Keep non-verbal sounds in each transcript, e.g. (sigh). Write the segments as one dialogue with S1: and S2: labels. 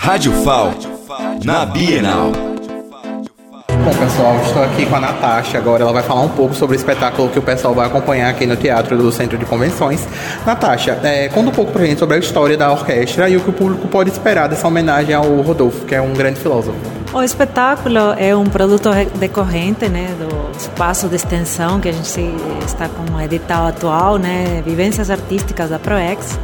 S1: Rádio FAL, na Bienal.
S2: Bom, pessoal, estou aqui com a Natasha agora. Ela vai falar um pouco sobre o espetáculo que o pessoal vai acompanhar aqui no Teatro do Centro de Convenções. Natasha, é, conta um pouco pra gente sobre a história da orquestra e o que o público pode esperar dessa homenagem ao Rodolfo, que é um grande filósofo.
S3: O espetáculo é um produto decorrente né, do espaço de extensão que a gente está com o edital atual, né, Vivências Artísticas da ProEx.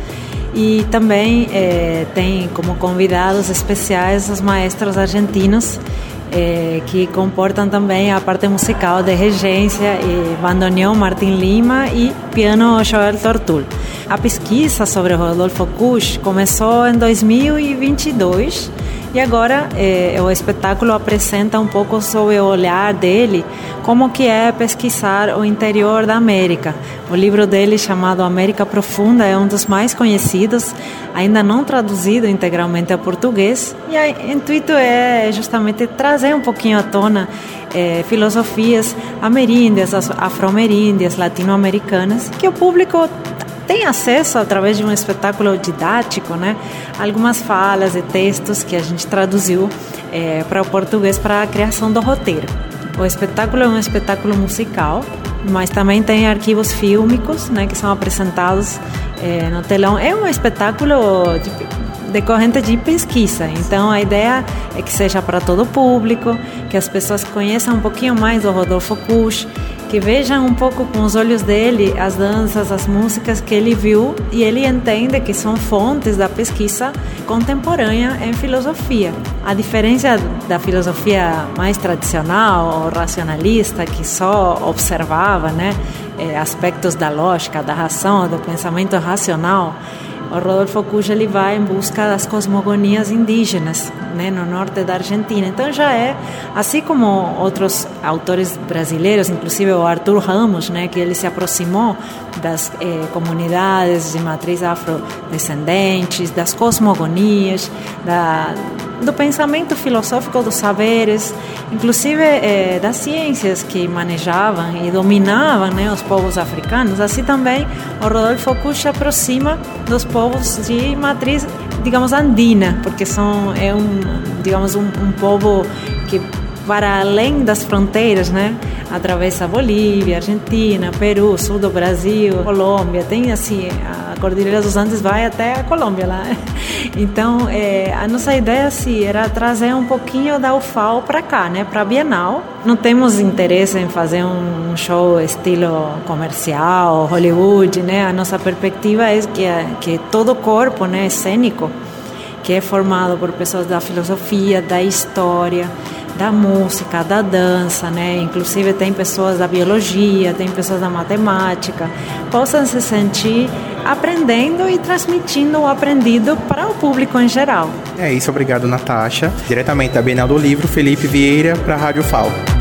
S3: E também é, tem como convidados especiais os maestros argentinos é, que comportam também a parte musical de regência, e bandoneon Martin Lima e piano Joel Tortul. A pesquisa sobre Rodolfo Kusch começou em 2022 e agora eh, o espetáculo apresenta um pouco sobre o olhar dele, como que é pesquisar o interior da América. O livro dele chamado América Profunda é um dos mais conhecidos, ainda não traduzido integralmente ao português. E o intuito é justamente trazer um pouquinho à tona eh, filosofias ameríndias, afro-ameríndias, latino-americanas, que o público tem acesso através de um espetáculo didático, né? Algumas falas e textos que a gente traduziu é, para o português para a criação do roteiro. O espetáculo é um espetáculo musical, mas também tem arquivos fílmicos, né, que são apresentados é, no telão. É um espetáculo de, decorrente de pesquisa. Então a ideia é que seja para todo o público, que as pessoas conheçam um pouquinho mais do Rodolfo Kusch, que vejam um pouco com os olhos dele as danças, as músicas que ele viu e ele entende que são fontes da pesquisa contemporânea em filosofia. A diferença da filosofia mais tradicional ou racionalista, que só observava né, eh, aspectos da lógica, da razão, do pensamento racional, o Rodolfo Cuja ele vai em busca das cosmogonias indígenas, né, no norte da Argentina. Então já é, assim como outros autores brasileiros, inclusive o Arthur Ramos, né, que ele se aproximou das eh, comunidades de matriz afrodescendentes, das cosmogonias, da do pensamento filosófico dos saberes, inclusive eh, das ciências que manejavam e dominavam né, os povos africanos. Assim também o Rodolfo Kusch aproxima dos povos de matriz, digamos, andina, porque são é um, digamos, um, um povo que para além das fronteiras, né? Atravessa Bolívia, Argentina, Peru, sul do Brasil, Colômbia, tem assim, a Cordilheira dos Andes vai até a Colômbia lá. (laughs) Então, é, a nossa ideia assim, era trazer um pouquinho da UFAO para cá, né? Para a Bienal. Não temos interesse em fazer um show estilo comercial, Hollywood, né? A nossa perspectiva é que, que todo corpo, né, cênico, que é formado por pessoas da filosofia, da história, da música, da dança, né? Inclusive tem pessoas da biologia, tem pessoas da matemática, possam se sentir aprendendo e transmitindo o aprendido para o público em geral.
S2: É isso, obrigado Natasha. Diretamente da Bienal do Livro, Felipe Vieira para a Rádio FAO.